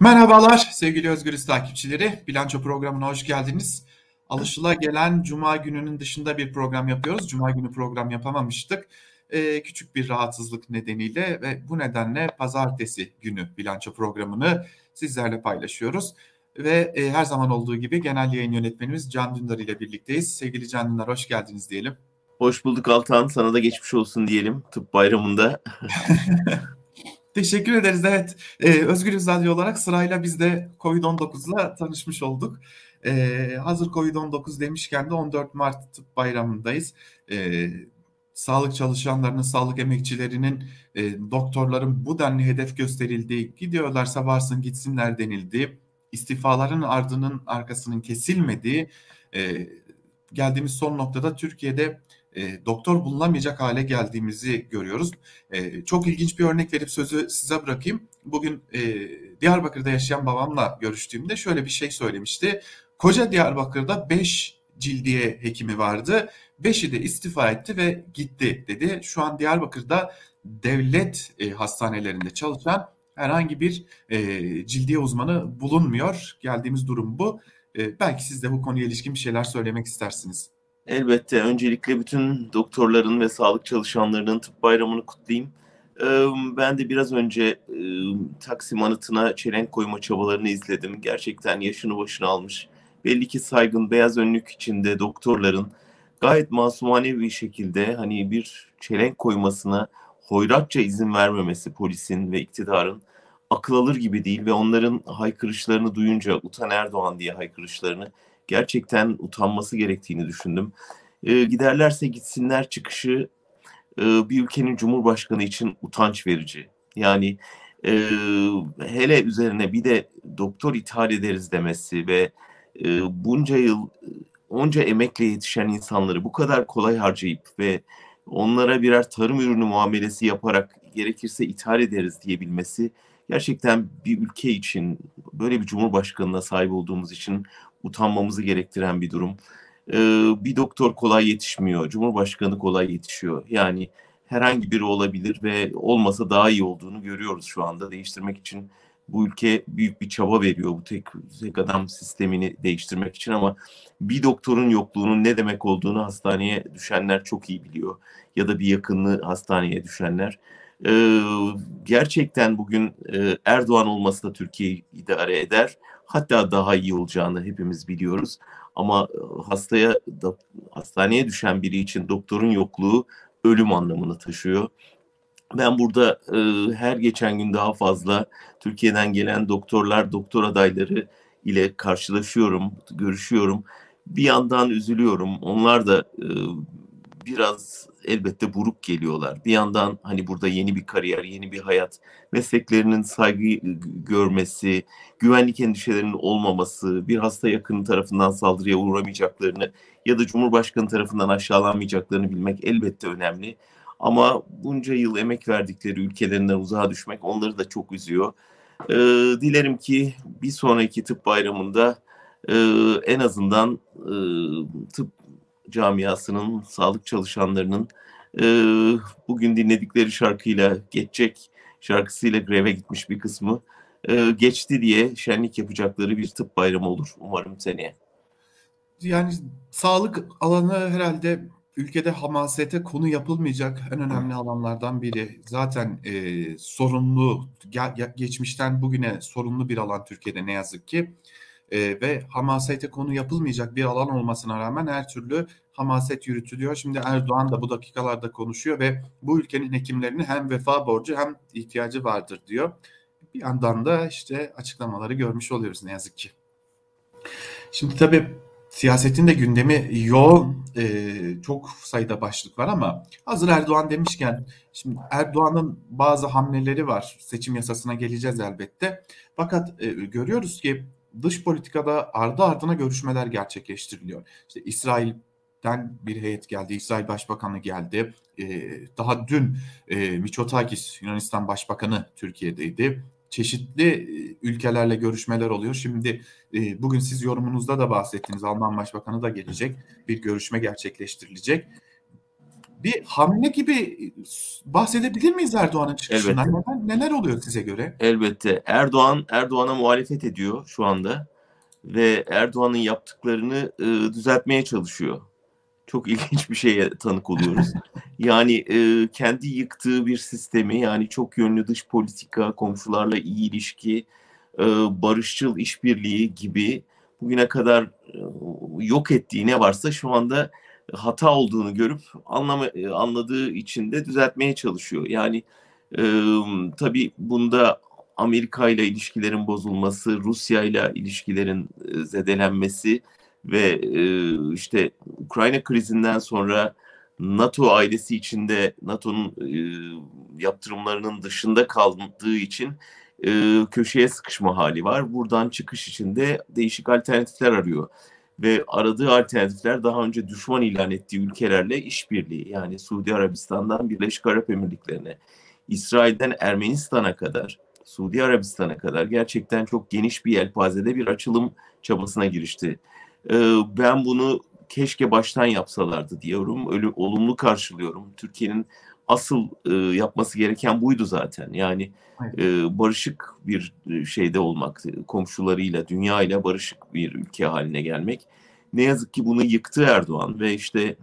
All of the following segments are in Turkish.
Merhabalar sevgili Özgürüz takipçileri. Bilanço programına hoş geldiniz. Alışıla gelen Cuma gününün dışında bir program yapıyoruz. Cuma günü program yapamamıştık. Ee, küçük bir rahatsızlık nedeniyle ve bu nedenle pazartesi günü bilanço programını sizlerle paylaşıyoruz. Ve e, her zaman olduğu gibi genel yayın yönetmenimiz Can Dündar ile birlikteyiz. Sevgili Can Dündar hoş geldiniz diyelim. Hoş bulduk Altan. Sana da geçmiş olsun diyelim tıp bayramında. Teşekkür ederiz. Evet, ee, Özgür Radyo olarak sırayla biz de COVID-19'la tanışmış olduk. Ee, hazır COVID-19 demişken de 14 Mart Tıp Bayramı'ndayız. Ee, sağlık çalışanlarının, sağlık emekçilerinin, e, doktorların bu denli hedef gösterildiği, gidiyorlarsa varsın gitsinler denildiği, istifaların ardının arkasının kesilmediği, e, geldiğimiz son noktada Türkiye'de e, doktor bulunamayacak hale geldiğimizi görüyoruz. E, çok ilginç bir örnek verip sözü size bırakayım. Bugün e, Diyarbakır'da yaşayan babamla görüştüğümde şöyle bir şey söylemişti. Koca Diyarbakır'da 5 cildiye hekimi vardı. 5'i de istifa etti ve gitti dedi. Şu an Diyarbakır'da devlet e, hastanelerinde çalışan herhangi bir e, cildiye uzmanı bulunmuyor. Geldiğimiz durum bu. E, belki siz de bu konuya ilişkin bir şeyler söylemek istersiniz. Elbette. Öncelikle bütün doktorların ve sağlık çalışanlarının tıp bayramını kutlayayım. Ben de biraz önce Taksim anıtına çelenk koyma çabalarını izledim. Gerçekten yaşını başına almış. Belli ki saygın beyaz önlük içinde doktorların gayet masumane bir şekilde hani bir çelenk koymasına hoyratça izin vermemesi polisin ve iktidarın akıl alır gibi değil ve onların haykırışlarını duyunca utan Erdoğan diye haykırışlarını gerçekten utanması gerektiğini düşündüm. E, giderlerse gitsinler çıkışı e, bir ülkenin cumhurbaşkanı için utanç verici. Yani e, hele üzerine bir de doktor ithal ederiz demesi ve e, bunca yıl onca emekle yetişen insanları bu kadar kolay harcayıp ve onlara birer tarım ürünü muamelesi yaparak gerekirse ithal ederiz diyebilmesi gerçekten bir ülke için böyle bir cumhurbaşkanına sahip olduğumuz için utanmamızı gerektiren bir durum. Ee, bir doktor kolay yetişmiyor, cumhurbaşkanı kolay yetişiyor. Yani herhangi biri olabilir ve olmasa daha iyi olduğunu görüyoruz şu anda. Değiştirmek için bu ülke büyük bir çaba veriyor bu tek, tek adam sistemini değiştirmek için ama bir doktorun yokluğunun ne demek olduğunu hastaneye düşenler çok iyi biliyor. Ya da bir yakınlığı hastaneye düşenler. Ee, gerçekten bugün e, Erdoğan olması da Türkiye'yi idare eder. Hatta daha iyi olacağını hepimiz biliyoruz. Ama e, hastaya da, hastaneye düşen biri için doktorun yokluğu ölüm anlamını taşıyor. Ben burada e, her geçen gün daha fazla Türkiye'den gelen doktorlar, doktor adayları ile karşılaşıyorum, görüşüyorum. Bir yandan üzülüyorum. Onlar da e, biraz elbette buruk geliyorlar. Bir yandan hani burada yeni bir kariyer, yeni bir hayat, mesleklerinin saygı görmesi, güvenlik endişelerinin olmaması, bir hasta yakını tarafından saldırıya uğramayacaklarını ya da Cumhurbaşkanı tarafından aşağılanmayacaklarını bilmek elbette önemli. Ama bunca yıl emek verdikleri ülkelerinden uzağa düşmek onları da çok üzüyor. Ee, dilerim ki bir sonraki tıp bayramında e, en azından e, tıp camiasının, sağlık çalışanlarının e, bugün dinledikleri şarkıyla geçecek şarkısıyla greve gitmiş bir kısmı e, geçti diye şenlik yapacakları bir tıp bayramı olur umarım seneye. Yani sağlık alanı herhalde ülkede hamasete konu yapılmayacak en önemli alanlardan biri. Zaten e, sorunlu, ge- geçmişten bugüne sorunlu bir alan Türkiye'de ne yazık ki e, ve hamasete konu yapılmayacak bir alan olmasına rağmen her türlü hamaset yürütülüyor. Şimdi Erdoğan da bu dakikalarda konuşuyor ve bu ülkenin hekimlerinin hem vefa borcu hem ihtiyacı vardır diyor. Bir yandan da işte açıklamaları görmüş oluyoruz ne yazık ki. Şimdi tabii siyasetin de gündemi yoğun, e, çok sayıda başlık var ama hazır Erdoğan demişken şimdi Erdoğan'ın bazı hamleleri var. Seçim yasasına geleceğiz elbette. Fakat e, görüyoruz ki dış politikada ardı ardına görüşmeler gerçekleştiriliyor. İşte İsrail'den bir heyet geldi, İsrail Başbakanı geldi. Ee, daha dün e, Miçotakis Yunanistan Başbakanı Türkiye'deydi. Çeşitli e, ülkelerle görüşmeler oluyor. Şimdi e, bugün siz yorumunuzda da bahsettiniz. Alman Başbakanı da gelecek. Bir görüşme gerçekleştirilecek. Bir hamle gibi bahsedebilir miyiz Erdoğan'ın çıkışından? Neler, neler oluyor size göre? Elbette. Erdoğan Erdoğan'a muhalefet ediyor şu anda ve Erdoğan'ın yaptıklarını e, düzeltmeye çalışıyor. Çok ilginç bir şeye tanık oluyoruz. yani e, kendi yıktığı bir sistemi yani çok yönlü dış politika, komşularla iyi ilişki, e, barışçıl işbirliği gibi bugüne kadar e, yok ettiği ne varsa şu anda hata olduğunu görüp anlama, e, anladığı için de düzeltmeye çalışıyor. Yani e, tabii bunda Amerika ile ilişkilerin bozulması, Rusya ile ilişkilerin e, zedelenmesi ve e, işte Ukrayna krizinden sonra NATO ailesi içinde NATO'nun e, yaptırımlarının dışında kaldığı için e, köşeye sıkışma hali var. Buradan çıkış için de değişik alternatifler arıyor. Ve aradığı alternatifler daha önce düşman ilan ettiği ülkelerle işbirliği. Yani Suudi Arabistan'dan Birleşik Arap Emirlikleri'ne, İsrail'den Ermenistan'a kadar, Suudi Arabistan'a kadar gerçekten çok geniş bir yelpazede bir açılım çabasına girişti. Ee, ben bunu keşke baştan yapsalardı diyorum. Olumlu karşılıyorum. Türkiye'nin asıl e, yapması gereken buydu zaten. Yani e, barışık bir şeyde olmak, komşularıyla, dünyayla barışık bir ülke haline gelmek. Ne yazık ki bunu yıktı Erdoğan ve işte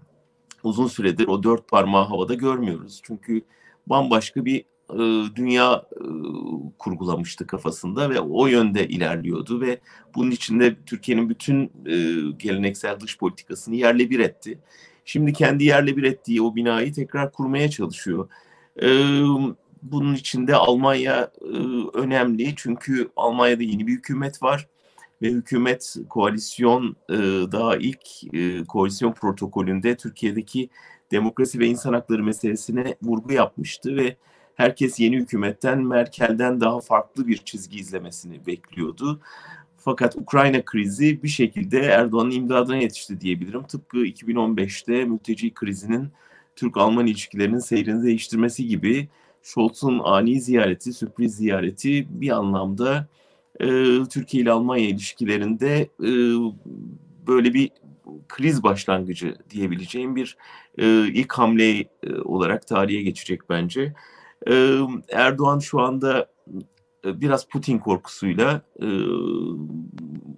uzun süredir o dört parmağı havada görmüyoruz. Çünkü bambaşka bir e, dünya e, kurgulamıştı kafasında ve o yönde ilerliyordu ve bunun içinde Türkiye'nin bütün e, geleneksel dış politikasını yerle bir etti. Şimdi kendi yerle bir ettiği o binayı tekrar kurmaya çalışıyor. E, bunun içinde Almanya e, önemli çünkü Almanya'da yeni bir hükümet var ve hükümet koalisyon e, daha ilk e, koalisyon protokolünde Türkiye'deki demokrasi ve insan hakları meselesine vurgu yapmıştı ve herkes yeni hükümetten Merkel'den daha farklı bir çizgi izlemesini bekliyordu. Fakat Ukrayna krizi bir şekilde Erdoğan'ın imdadına yetişti diyebilirim. Tıpkı 2015'te mülteci krizinin Türk-Alman ilişkilerinin seyrini değiştirmesi gibi Scholz'un ani ziyareti, sürpriz ziyareti bir anlamda e, Türkiye ile Almanya ilişkilerinde e, böyle bir kriz başlangıcı diyebileceğim bir e, ilk hamle e, olarak tarihe geçecek bence. E, Erdoğan şu anda biraz Putin korkusuyla e,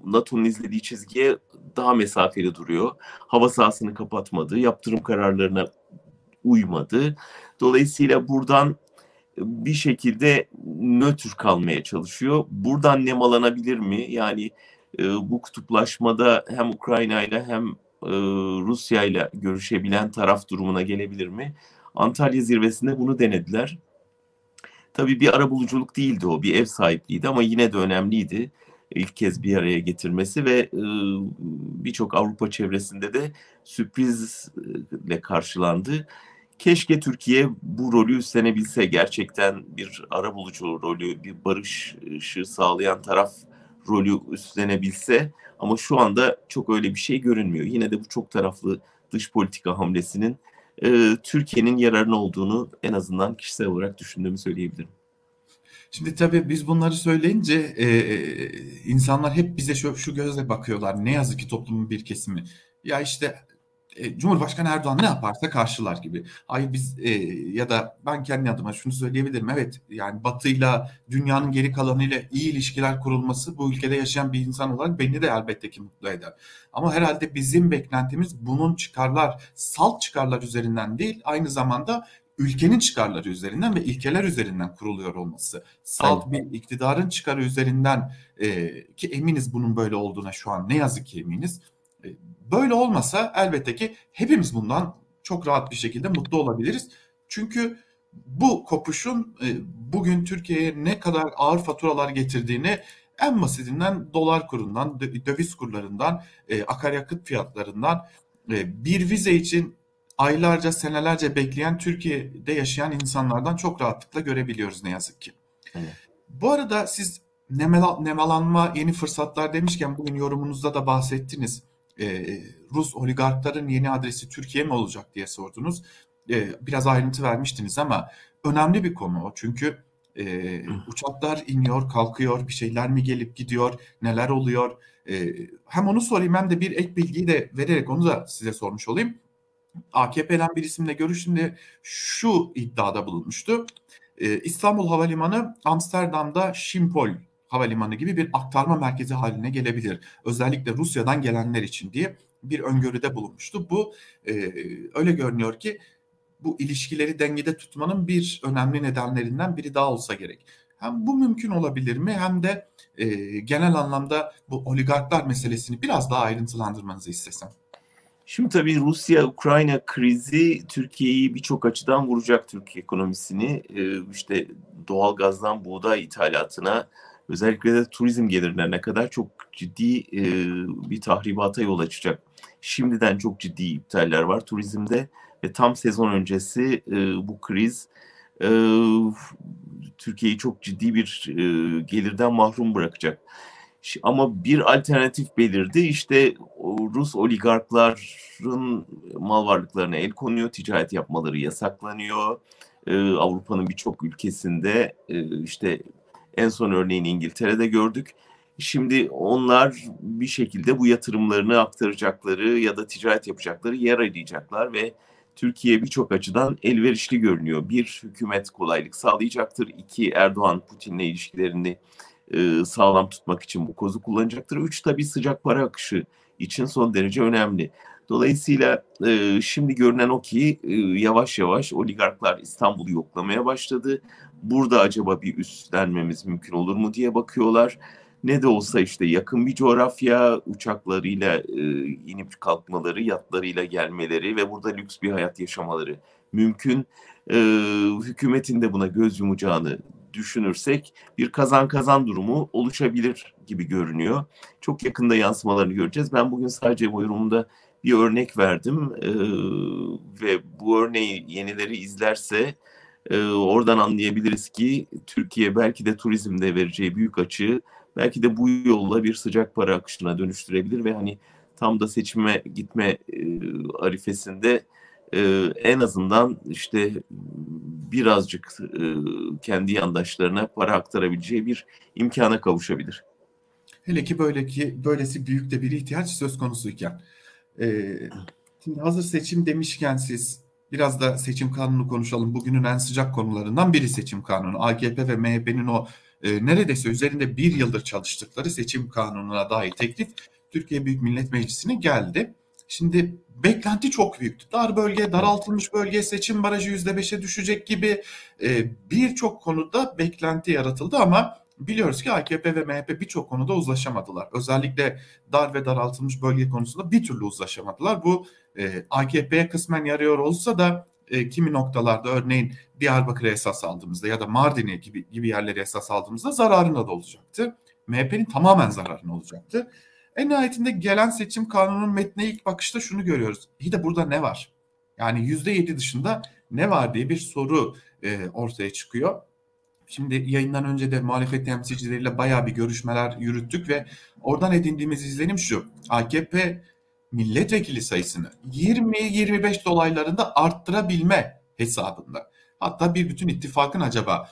NATO'nun izlediği çizgiye daha mesafeli duruyor. Hava sahasını kapatmadı, yaptırım kararlarına uymadı. Dolayısıyla buradan bir şekilde nötr kalmaya çalışıyor. Buradan nemalanabilir mi? Yani e, bu kutuplaşmada hem Ukrayna ile hem e, Rusya ile görüşebilen taraf durumuna gelebilir mi? Antalya zirvesinde bunu denediler. Tabii bir ara buluculuk değildi o, bir ev sahipliğiydi ama yine de önemliydi ilk kez bir araya getirmesi ve e, birçok Avrupa çevresinde de sürprizle karşılandı. Keşke Türkiye bu rolü üstlenebilse gerçekten bir ara bulucu rolü, bir barışı sağlayan taraf rolü üstlenebilse ama şu anda çok öyle bir şey görünmüyor. Yine de bu çok taraflı dış politika hamlesinin e, Türkiye'nin yararına olduğunu en azından kişisel olarak düşündüğümü söyleyebilirim. Şimdi tabii biz bunları söyleyince e, e, insanlar hep bize şu, şu gözle bakıyorlar. Ne yazık ki toplumun bir kesimi. Ya işte e, Cumhurbaşkanı Erdoğan ne yaparsa karşılar gibi. Ay biz e, ya da ben kendi adıma şunu söyleyebilirim. Evet yani Batı'yla dünyanın geri kalanıyla iyi ilişkiler kurulması bu ülkede yaşayan bir insan olarak beni de elbette ki mutlu eder. Ama herhalde bizim beklentimiz bunun çıkarlar, salt çıkarlar üzerinden değil, aynı zamanda ülkenin çıkarları üzerinden ve ilkeler üzerinden kuruluyor olması. Salt bir iktidarın çıkarı üzerinden e, ki eminiz bunun böyle olduğuna şu an ne yazık ki eminiz böyle olmasa elbette ki hepimiz bundan çok rahat bir şekilde mutlu olabiliriz. Çünkü bu kopuşun e, bugün Türkiye'ye ne kadar ağır faturalar getirdiğini en basitinden dolar kurundan, döviz kurlarından, e, akaryakıt fiyatlarından bir vize için aylarca, senelerce bekleyen Türkiye'de yaşayan insanlardan çok rahatlıkla görebiliyoruz ne yazık ki. Evet. Bu arada siz nemalanma, yeni fırsatlar demişken bugün yorumunuzda da bahsettiniz e, Rus oligarkların yeni adresi Türkiye mi olacak diye sordunuz. E, biraz ayrıntı vermiştiniz ama önemli bir konu o. Çünkü e, uçaklar iniyor, kalkıyor, bir şeyler mi gelip gidiyor, neler oluyor? E, hem onu sorayım hem de bir ek bilgiyi de vererek onu da size sormuş olayım. AKP'den bir isimle görüştüğünde şu iddiada bulunmuştu. İstanbul Havalimanı Amsterdam'da Schiphol Havalimanı gibi bir aktarma merkezi haline gelebilir. Özellikle Rusya'dan gelenler için diye bir öngörüde bulunmuştu. Bu e, öyle görünüyor ki bu ilişkileri dengede tutmanın bir önemli nedenlerinden biri daha olsa gerek. Hem bu mümkün olabilir mi hem de e, genel anlamda bu oligarklar meselesini biraz daha ayrıntılandırmanızı istesem. Şimdi tabii Rusya-Ukrayna krizi Türkiye'yi birçok açıdan vuracak Türk ekonomisini. Ee, işte doğal gazdan buğday ithalatına özellikle de turizm gelirlerine kadar çok ciddi e, bir tahribata yol açacak. Şimdiden çok ciddi iptaller var turizmde ve tam sezon öncesi e, bu kriz e, Türkiye'yi çok ciddi bir e, gelirden mahrum bırakacak. Ama bir alternatif belirdi. İşte Rus oligarkların mal varlıklarına el konuyor, ticaret yapmaları yasaklanıyor. Ee, Avrupa'nın birçok ülkesinde e, işte en son örneğini İngiltere'de gördük. Şimdi onlar bir şekilde bu yatırımlarını aktaracakları ya da ticaret yapacakları yer arayacaklar ve Türkiye birçok açıdan elverişli görünüyor. Bir, hükümet kolaylık sağlayacaktır. İki, Erdoğan Putin'le ilişkilerini e, sağlam tutmak için bu kozu kullanacaktır. Üç, tabii sıcak para akışı için son derece önemli. Dolayısıyla e, şimdi görünen o ki e, yavaş yavaş oligarklar İstanbul'u yoklamaya başladı. Burada acaba bir üstlenmemiz mümkün olur mu diye bakıyorlar. Ne de olsa işte yakın bir coğrafya, uçaklarıyla e, inip kalkmaları, yatlarıyla gelmeleri ve burada lüks bir hayat yaşamaları mümkün. E, hükümetin de buna göz yumacağını düşünürsek bir kazan kazan durumu oluşabilir gibi görünüyor. Çok yakında yansımalarını göreceğiz. Ben bugün sadece bu yorumunda bir örnek verdim e, ve bu örneği yenileri izlerse e, oradan anlayabiliriz ki Türkiye belki de turizmde vereceği büyük açığı belki de bu yolla bir sıcak para akışına dönüştürebilir ve hani tam da seçime gitme e, arifesinde e, en azından işte birazcık e, kendi yandaşlarına para aktarabileceği bir imkana kavuşabilir. Hele ki böyle ki böylesi büyük de bir ihtiyaç söz konusuyken. E, şimdi hazır seçim demişken siz biraz da seçim kanunu konuşalım. Bugünün en sıcak konularından biri seçim kanunu. AKP ve MHP'nin o e, neredeyse üzerinde bir yıldır çalıştıkları seçim kanununa dair teklif Türkiye Büyük Millet Meclisi'ne geldi. Şimdi beklenti çok büyüktü. Dar bölge, daraltılmış bölge, seçim barajı yüzde beşe düşecek gibi e, birçok konuda beklenti yaratıldı ama biliyoruz ki AKP ve MHP birçok konuda uzlaşamadılar. Özellikle dar ve daraltılmış bölge konusunda bir türlü uzlaşamadılar. Bu e, AKP'ye kısmen yarıyor olsa da e, kimi noktalarda örneğin Diyarbakır'a esas aldığımızda ya da Mardin'e gibi, gibi yerlere esas aldığımızda zararına da olacaktı. MHP'nin tamamen zararına olacaktı. En nihayetinde gelen seçim kanunun metnine ilk bakışta şunu görüyoruz. İyi de burada ne var? Yani yüzde yedi dışında ne var diye bir soru e, ortaya çıkıyor. Şimdi yayından önce de muhalefet temsilcileriyle bayağı bir görüşmeler yürüttük ve oradan edindiğimiz izlenim şu. AKP milletvekili sayısını 20-25 dolaylarında arttırabilme hesabında. Hatta bir bütün ittifakın acaba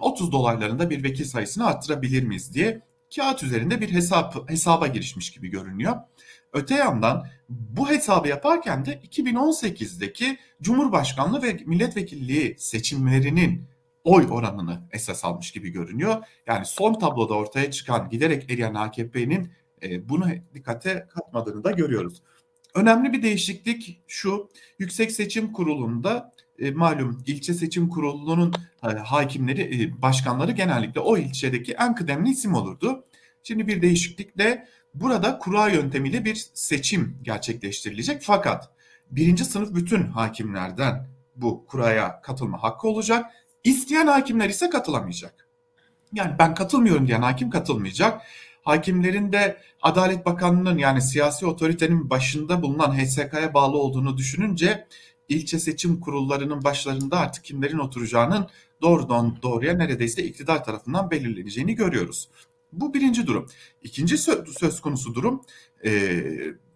30 dolaylarında bir vekil sayısını arttırabilir miyiz diye kağıt üzerinde bir hesap hesaba girişmiş gibi görünüyor. Öte yandan bu hesabı yaparken de 2018'deki Cumhurbaşkanlığı ve milletvekilliği seçimlerinin oy oranını esas almış gibi görünüyor. Yani son tabloda ortaya çıkan giderek eriyen AKP'nin e, bunu dikkate katmadığını da görüyoruz. Önemli bir değişiklik şu, Yüksek Seçim Kurulu'nda e, malum ilçe seçim kurulunun e, hakimleri, başkanları genellikle o ilçedeki en kıdemli isim olurdu. Şimdi bir değişiklikle burada kura yöntemiyle bir seçim gerçekleştirilecek. Fakat birinci sınıf bütün hakimlerden bu kuraya katılma hakkı olacak. İsteyen hakimler ise katılamayacak. Yani ben katılmıyorum diyen hakim katılmayacak. Hakimlerin de Adalet Bakanlığı'nın yani siyasi otoritenin başında bulunan HSK'ya bağlı olduğunu düşününce ilçe seçim kurullarının başlarında artık kimlerin oturacağının doğrudan doğruya neredeyse iktidar tarafından belirleneceğini görüyoruz. Bu birinci durum. İkinci söz konusu durum e,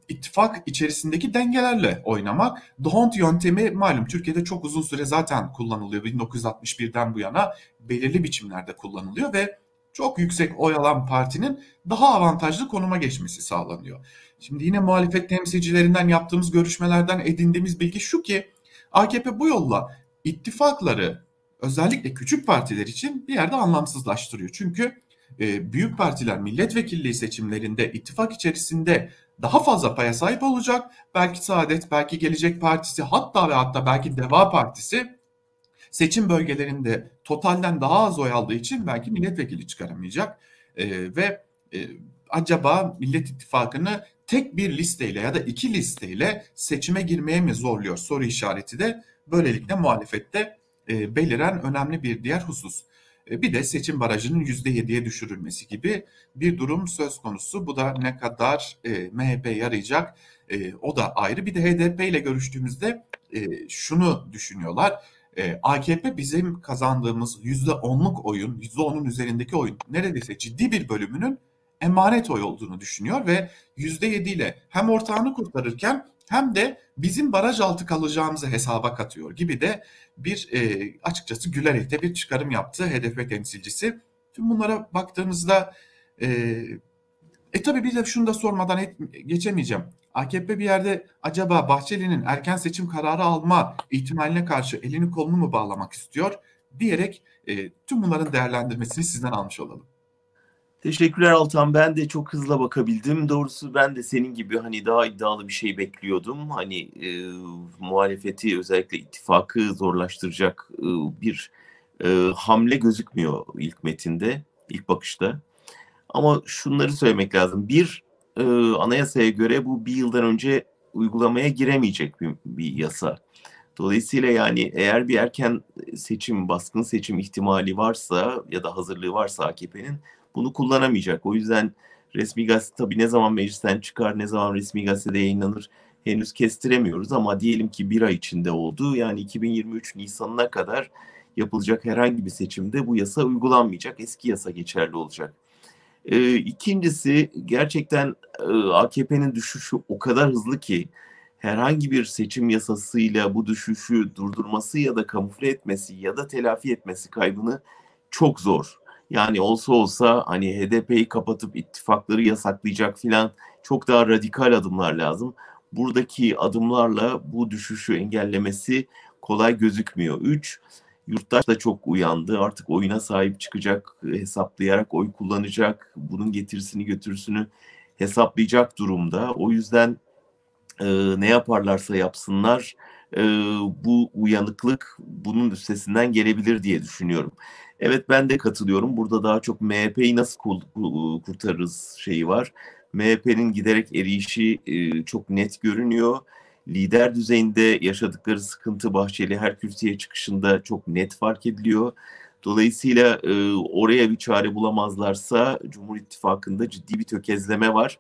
ittifak içerisindeki dengelerle oynamak. D'Hondt yöntemi malum Türkiye'de çok uzun süre zaten kullanılıyor. 1961'den bu yana belirli biçimlerde kullanılıyor ve çok yüksek oy alan partinin daha avantajlı konuma geçmesi sağlanıyor. Şimdi yine muhalefet temsilcilerinden yaptığımız görüşmelerden edindiğimiz bilgi şu ki AKP bu yolla ittifakları özellikle küçük partiler için bir yerde anlamsızlaştırıyor. Çünkü e, büyük partiler milletvekilliği seçimlerinde ittifak içerisinde daha fazla paya sahip olacak. Belki Saadet, belki Gelecek Partisi hatta ve hatta belki Deva Partisi seçim bölgelerinde totalden daha az oy aldığı için belki milletvekili çıkaramayacak. E, ve e, acaba Millet İttifakı'nı tek bir listeyle ya da iki listeyle seçime girmeye mi zorluyor soru işareti de böylelikle muhalefette e, beliren önemli bir diğer husus. E, bir de seçim barajının %7'ye düşürülmesi gibi bir durum söz konusu. Bu da ne kadar e, MHP yarayacak e, o da ayrı. Bir de HDP ile görüştüğümüzde e, şunu düşünüyorlar. E, AKP bizim kazandığımız %10'luk oyun, %10'un üzerindeki oyun neredeyse ciddi bir bölümünün emanet oy olduğunu düşünüyor ve %7 ile hem ortağını kurtarırken hem de bizim baraj altı kalacağımızı hesaba katıyor gibi de bir e, açıkçası gülerek de bir çıkarım yaptı HDP temsilcisi. Tüm bunlara baktığımızda e, e tabii bir de şunu da sormadan et, geçemeyeceğim. AKP bir yerde acaba Bahçeli'nin erken seçim kararı alma ihtimaline karşı elini kolunu mu bağlamak istiyor diyerek e, tüm bunların değerlendirmesini sizden almış olalım. Teşekkürler Altan. Ben de çok hızlı bakabildim. Doğrusu ben de senin gibi hani daha iddialı bir şey bekliyordum. Hani e, muhalefeti özellikle ittifakı zorlaştıracak e, bir e, hamle gözükmüyor ilk metinde, ilk bakışta. Ama şunları söylemek lazım. Bir, e, anayasaya göre bu bir yıldan önce uygulamaya giremeyecek bir, bir yasa. Dolayısıyla yani eğer bir erken seçim, baskın seçim ihtimali varsa ya da hazırlığı varsa AKP'nin bunu kullanamayacak. O yüzden resmi gazete tabii ne zaman meclisten çıkar, ne zaman resmi gazetede yayınlanır henüz kestiremiyoruz ama diyelim ki bir ay içinde oldu. Yani 2023 Nisan'ına kadar yapılacak herhangi bir seçimde bu yasa uygulanmayacak. Eski yasa geçerli olacak. Ee, ikincisi gerçekten e, AKP'nin düşüşü o kadar hızlı ki herhangi bir seçim yasasıyla bu düşüşü durdurması ya da kamufle etmesi ya da telafi etmesi kaybını çok zor. Yani olsa olsa hani HDP'yi kapatıp ittifakları yasaklayacak filan çok daha radikal adımlar lazım. Buradaki adımlarla bu düşüşü engellemesi kolay gözükmüyor. Üç, yurttaş da çok uyandı. Artık oyuna sahip çıkacak, hesaplayarak oy kullanacak. Bunun getirisini götürüsünü hesaplayacak durumda. O yüzden e, ne yaparlarsa yapsınlar e, bu uyanıklık bunun üstesinden gelebilir diye düşünüyorum. Evet ben de katılıyorum. Burada daha çok MHP'yi nasıl kurtarırız şeyi var. MHP'nin giderek erişi e, çok net görünüyor. Lider düzeyinde yaşadıkları sıkıntı Bahçeli her kürsüye çıkışında çok net fark ediliyor. Dolayısıyla e, oraya bir çare bulamazlarsa Cumhur İttifakı'nda ciddi bir tökezleme var.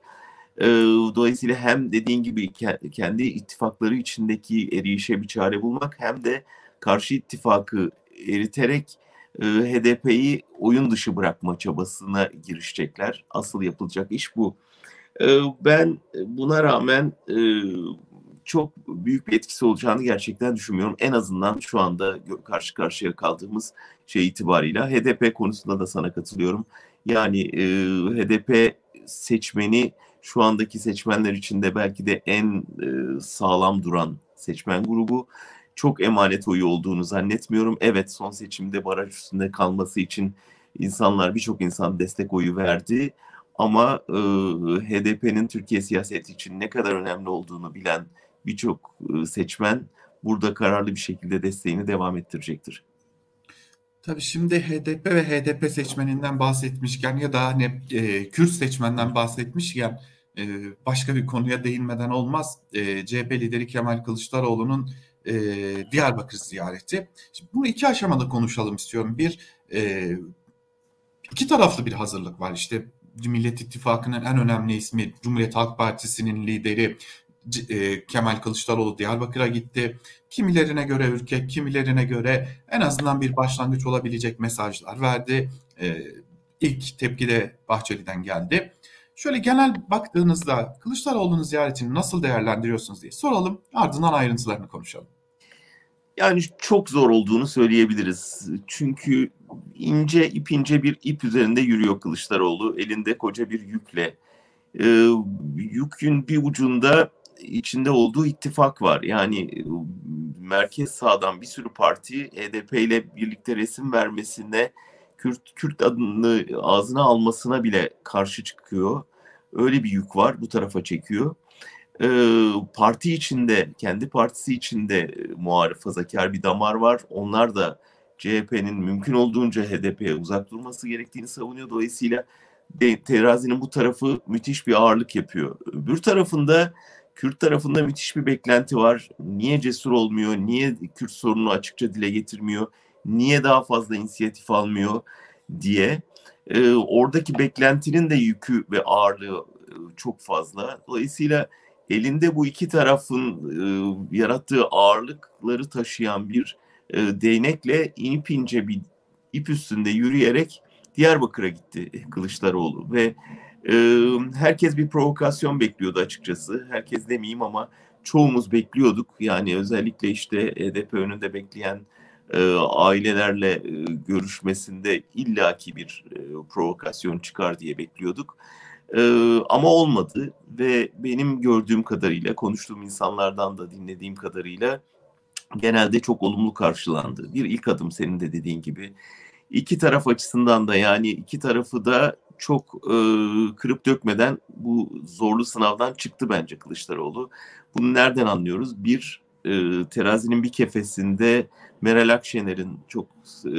E, dolayısıyla hem dediğin gibi kendi ittifakları içindeki erişe bir çare bulmak hem de karşı ittifakı eriterek e, HDP'yi oyun dışı bırakma çabasına girişecekler. Asıl yapılacak iş bu. E, ben buna rağmen e, çok büyük bir etkisi olacağını gerçekten düşünmüyorum. En azından şu anda karşı karşıya kaldığımız şey itibarıyla HDP konusunda da sana katılıyorum. Yani e, HDP seçmeni şu andaki seçmenler içinde belki de en e, sağlam duran seçmen grubu çok emanet oyu olduğunu zannetmiyorum. Evet son seçimde baraj üstünde kalması için insanlar birçok insan destek oyu verdi. Ama e, HDP'nin Türkiye siyaseti için ne kadar önemli olduğunu bilen birçok e, seçmen burada kararlı bir şekilde desteğini devam ettirecektir. Tabii şimdi HDP ve HDP seçmeninden bahsetmişken ya da hani e, Kürt seçmenden bahsetmişken e, başka bir konuya değinmeden olmaz. E, CHP lideri Kemal Kılıçdaroğlu'nun e, Diyarbakır ziyareti. Şimdi bunu iki aşamada konuşalım istiyorum. Bir, e, iki taraflı bir hazırlık var. İşte Millet İttifakı'nın en önemli ismi Cumhuriyet Halk Partisi'nin lideri e, Kemal Kılıçdaroğlu Diyarbakır'a gitti. Kimilerine göre ürkek, kimilerine göre en azından bir başlangıç olabilecek mesajlar verdi. E, ilk tepki de Bahçeli'den geldi. Şöyle genel baktığınızda Kılıçdaroğlu'nun ziyaretini nasıl değerlendiriyorsunuz diye soralım. Ardından ayrıntılarını konuşalım. Yani çok zor olduğunu söyleyebiliriz. Çünkü ince ipince bir ip üzerinde yürüyor Kılıçdaroğlu. Elinde koca bir yükle. Ee, yükün bir ucunda içinde olduğu ittifak var. Yani merkez sağdan bir sürü parti HDP ile birlikte resim vermesine, Kürt, Kürt adını ağzına almasına bile karşı çıkıyor. Öyle bir yük var bu tarafa çekiyor e, parti içinde, kendi partisi içinde e, muhafazakar bir damar var. Onlar da CHP'nin mümkün olduğunca HDP'ye uzak durması gerektiğini savunuyor. Dolayısıyla terazinin bu tarafı müthiş bir ağırlık yapıyor. Öbür tarafında Kürt tarafında müthiş bir beklenti var. Niye cesur olmuyor? Niye Kürt sorununu açıkça dile getirmiyor? Niye daha fazla inisiyatif almıyor diye. E, oradaki beklentinin de yükü ve ağırlığı e, çok fazla. Dolayısıyla elinde bu iki tarafın e, yarattığı ağırlıkları taşıyan bir e, değnekle inip ince bir ip üstünde yürüyerek Diyarbakır'a gitti Kılıçdaroğlu ve herkes bir provokasyon bekliyordu açıkçası. Herkes demeyeyim ama çoğumuz bekliyorduk. Yani özellikle işte HDP önünde bekleyen e, ailelerle e, görüşmesinde illaki bir e, provokasyon çıkar diye bekliyorduk. Ama olmadı ve benim gördüğüm kadarıyla, konuştuğum insanlardan da dinlediğim kadarıyla genelde çok olumlu karşılandı. Bir ilk adım senin de dediğin gibi. İki taraf açısından da yani iki tarafı da çok e, kırıp dökmeden bu zorlu sınavdan çıktı bence Kılıçdaroğlu. Bunu nereden anlıyoruz? Bir, e, terazinin bir kefesinde Meral Akşener'in çok e,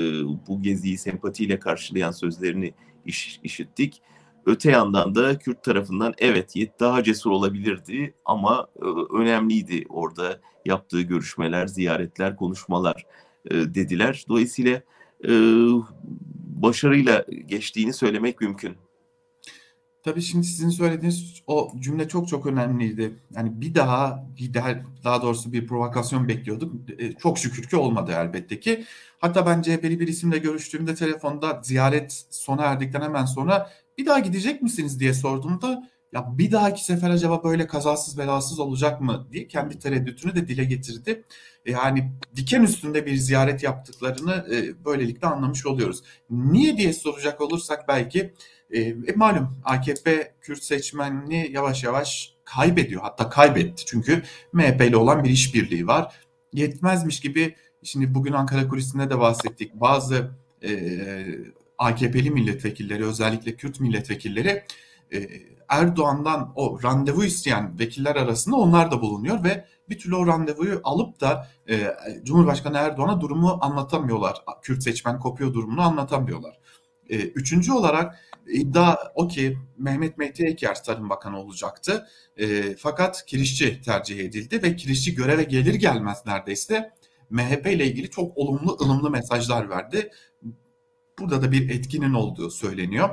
bu geziyi sempatiyle karşılayan sözlerini iş, işittik. Öte yandan da Kürt tarafından evet daha cesur olabilirdi ama e, önemliydi orada yaptığı görüşmeler, ziyaretler, konuşmalar e, dediler. Dolayısıyla başarıyla geçtiğini söylemek mümkün. Tabii şimdi sizin söylediğiniz o cümle çok çok önemliydi. Yani bir daha daha, daha doğrusu bir provokasyon bekliyorduk. E, çok şükür ki olmadı elbette ki. Hatta ben CHP'li bir isimle görüştüğümde telefonda ziyaret sona erdikten hemen sonra bir daha gidecek misiniz diye sorduğumda ya bir dahaki sefer acaba böyle kazasız belasız olacak mı diye kendi tereddütünü de dile getirdi. E, yani diken üstünde bir ziyaret yaptıklarını e, böylelikle anlamış oluyoruz. Niye diye soracak olursak belki e, e, malum AKP Kürt seçmenini yavaş yavaş kaybediyor. Hatta kaybetti çünkü MHP ile olan bir işbirliği var. Yetmezmiş gibi şimdi bugün Ankara kulisinde de bahsettik. Bazı e, AKP'li milletvekilleri özellikle Kürt milletvekilleri e, Erdoğan'dan o randevu isteyen vekiller arasında onlar da bulunuyor ve bir türlü o randevuyu alıp da e, Cumhurbaşkanı Erdoğan'a durumu anlatamıyorlar. Kürt seçmen kopuyor durumunu anlatamıyorlar. E, üçüncü olarak iddia o ki Mehmet Mehdi Eker Tarım Bakanı olacaktı. E, fakat Kirişçi tercih edildi ve Kirişçi göreve gelir gelmez neredeyse MHP ile ilgili çok olumlu ılımlı mesajlar verdi. Burada da bir etkinin olduğu söyleniyor.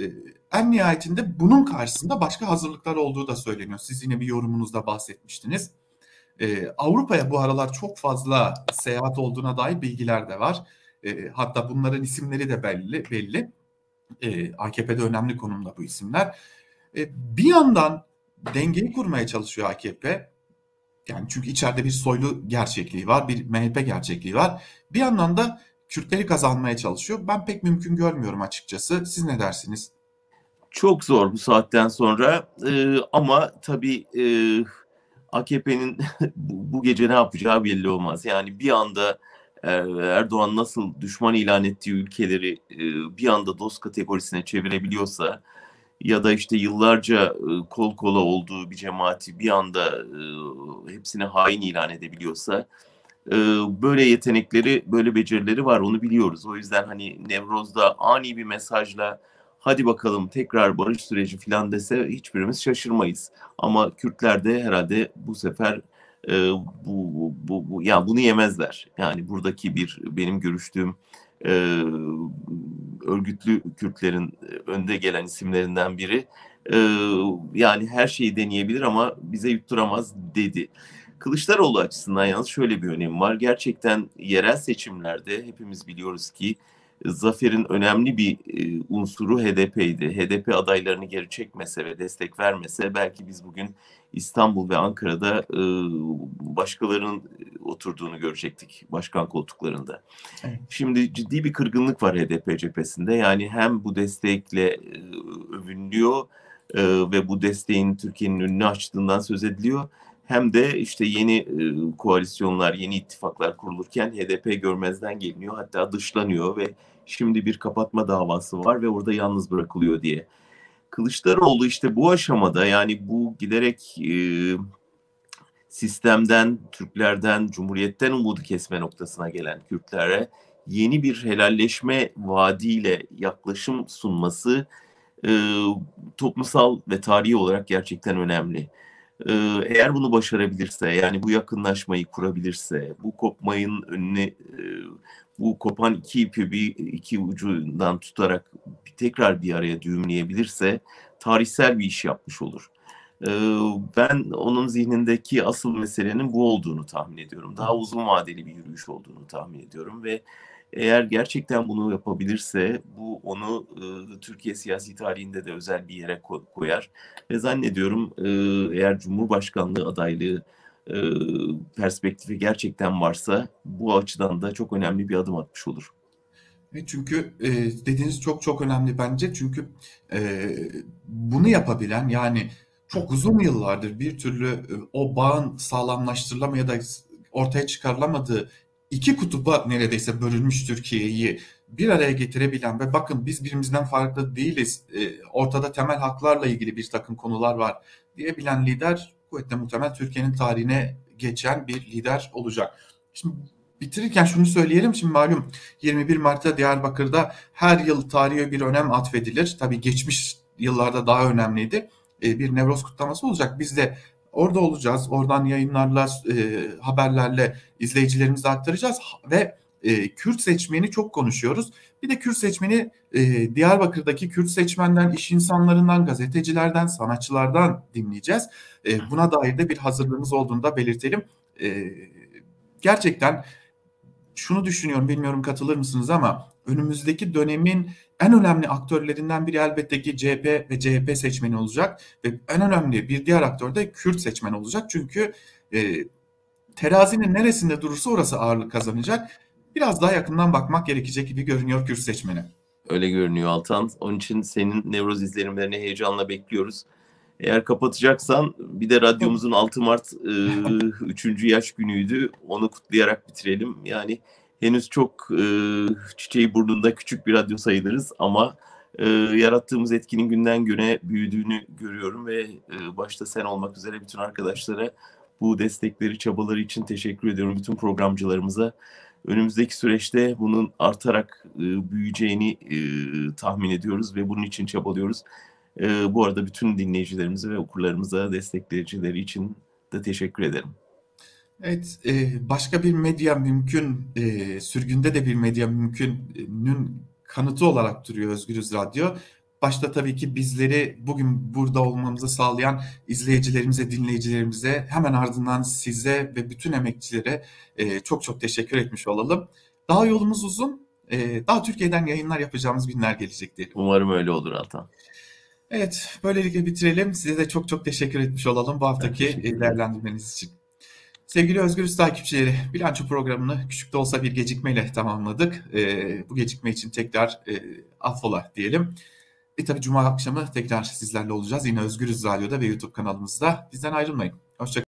Ee, en nihayetinde bunun karşısında başka hazırlıklar olduğu da söyleniyor. Siz yine bir yorumunuzda bahsetmiştiniz. Ee, Avrupa'ya bu aralar çok fazla seyahat olduğuna dair bilgiler de var. Ee, hatta bunların isimleri de belli. belli. AKP'de önemli konumda bu isimler. bir yandan dengeyi kurmaya çalışıyor AKP. Yani çünkü içeride bir soylu gerçekliği var, bir MHP gerçekliği var. Bir yandan da Kürtleri kazanmaya çalışıyor. Ben pek mümkün görmüyorum açıkçası. Siz ne dersiniz? Çok zor bu saatten sonra ee, ama tabii e, AKP'nin bu, gece ne yapacağı belli olmaz. Yani bir anda e, Erdoğan nasıl düşman ilan ettiği ülkeleri e, bir anda dost kategorisine çevirebiliyorsa ya da işte yıllarca e, kol kola olduğu bir cemaati bir anda hepsine hain ilan edebiliyorsa böyle yetenekleri, böyle becerileri var onu biliyoruz. O yüzden hani Nevroz'da ani bir mesajla hadi bakalım tekrar barış süreci falan dese hiçbirimiz şaşırmayız. Ama Kürtler de herhalde bu sefer e, bu, bu, bu, bu yani bunu yemezler. Yani buradaki bir benim görüştüğüm e, örgütlü Kürtlerin önde gelen isimlerinden biri e, yani her şeyi deneyebilir ama bize yutturamaz dedi. Kılıçdaroğlu açısından yalnız şöyle bir önemi var. Gerçekten yerel seçimlerde hepimiz biliyoruz ki zaferin önemli bir e, unsuru HDP'ydi. HDP adaylarını geri çekmese ve destek vermese belki biz bugün İstanbul ve Ankara'da e, başkalarının oturduğunu görecektik başkan koltuklarında. Evet. Şimdi ciddi bir kırgınlık var HDP cephesinde. Yani hem bu destekle e, övünülüyor e, ve bu desteğin Türkiye'nin önünü açtığından söz ediliyor. Hem de işte yeni e, koalisyonlar, yeni ittifaklar kurulurken HDP görmezden geliniyor. Hatta dışlanıyor ve şimdi bir kapatma davası var ve orada yalnız bırakılıyor diye. Kılıçdaroğlu işte bu aşamada yani bu giderek e, sistemden, Türklerden, Cumhuriyet'ten umudu kesme noktasına gelen Kürtlere yeni bir helalleşme vaadiyle yaklaşım sunması e, toplumsal ve tarihi olarak gerçekten önemli. E, eğer bunu başarabilirse, yani bu yakınlaşmayı kurabilirse, bu kopmayın önüne, e, bu kopan iki ipi bir iki ucundan tutarak tekrar bir araya düğümleyebilirse tarihsel bir iş yapmış olur. E, ben onun zihnindeki asıl meselenin bu olduğunu tahmin ediyorum. Daha uzun vadeli bir yürüyüş olduğunu tahmin ediyorum ve eğer gerçekten bunu yapabilirse bu onu e, Türkiye siyasi tarihinde de özel bir yere koyar. Ve zannediyorum e, eğer Cumhurbaşkanlığı adaylığı e, perspektifi gerçekten varsa bu açıdan da çok önemli bir adım atmış olur. Çünkü e, dediğiniz çok çok önemli bence. Çünkü e, bunu yapabilen yani çok uzun yıllardır bir türlü e, o bağın sağlamlaştırılamaya da ortaya çıkarılamadığı iki kutuba neredeyse bölünmüş Türkiye'yi bir araya getirebilen ve bakın biz birimizden farklı değiliz, e, ortada temel haklarla ilgili bir takım konular var diyebilen lider kuvvetle muhtemel Türkiye'nin tarihine geçen bir lider olacak. Şimdi bitirirken şunu söyleyelim. Şimdi malum 21 Mart'ta Diyarbakır'da her yıl tarihe bir önem atfedilir. Tabii geçmiş yıllarda daha önemliydi. E, bir Nevroz kutlaması olacak. Biz de Orada olacağız. Oradan yayınlarla, e, haberlerle izleyicilerimize aktaracağız ve e, Kürt seçmeni çok konuşuyoruz. Bir de Kürt seçmeni e, Diyarbakır'daki Kürt seçmenden, iş insanlarından, gazetecilerden, sanatçılardan dinleyeceğiz. E, buna dair de bir hazırlığımız olduğunu da belirtelim. E, gerçekten şunu düşünüyorum, bilmiyorum katılır mısınız ama önümüzdeki dönemin en önemli aktörlerinden biri elbette ki CHP ve CHP seçmeni olacak ve en önemli bir diğer aktör de Kürt seçmeni olacak. Çünkü e, terazinin neresinde durursa orası ağırlık kazanacak. Biraz daha yakından bakmak gerekecek gibi görünüyor Kürt seçmeni. Öyle görünüyor Altan. Onun için senin nevroz izlenimlerini heyecanla bekliyoruz. Eğer kapatacaksan bir de radyomuzun 6 Mart e, 3. yaş günüydü. Onu kutlayarak bitirelim. Yani henüz çok e, çiçeği burnunda küçük bir radyo sayılırız ama e, yarattığımız etkinin günden güne büyüdüğünü görüyorum ve e, başta sen olmak üzere bütün arkadaşlara bu destekleri, çabaları için teşekkür ediyorum bütün programcılarımıza. Önümüzdeki süreçte bunun artarak e, büyüyeceğini e, tahmin ediyoruz ve bunun için çabalıyoruz. E, bu arada bütün dinleyicilerimize ve okurlarımıza destekleyicileri için de teşekkür ederim. Evet, e, başka bir medya mümkün, e, sürgünde de bir medya mümkünün kanıtı olarak duruyor Özgürüz Radyo. Başta tabii ki bizleri bugün burada olmamızı sağlayan izleyicilerimize, dinleyicilerimize, hemen ardından size ve bütün emekçilere e, çok çok teşekkür etmiş olalım. Daha yolumuz uzun, daha Türkiye'den yayınlar yapacağımız günler gelecek diyelim. Umarım öyle olur Altan. Evet, böylelikle bitirelim. Size de çok çok teşekkür etmiş olalım bu haftaki değerlendirmeniz için. Sevgili Özgürüz takipçileri, bilanço programını küçük de olsa bir gecikmeyle tamamladık. E, bu gecikme için tekrar e, affola diyelim. E tabi Cuma akşamı tekrar sizlerle olacağız. Yine Özgürüz Radyo'da ve YouTube kanalımızda. Bizden ayrılmayın. Hoşçakalın.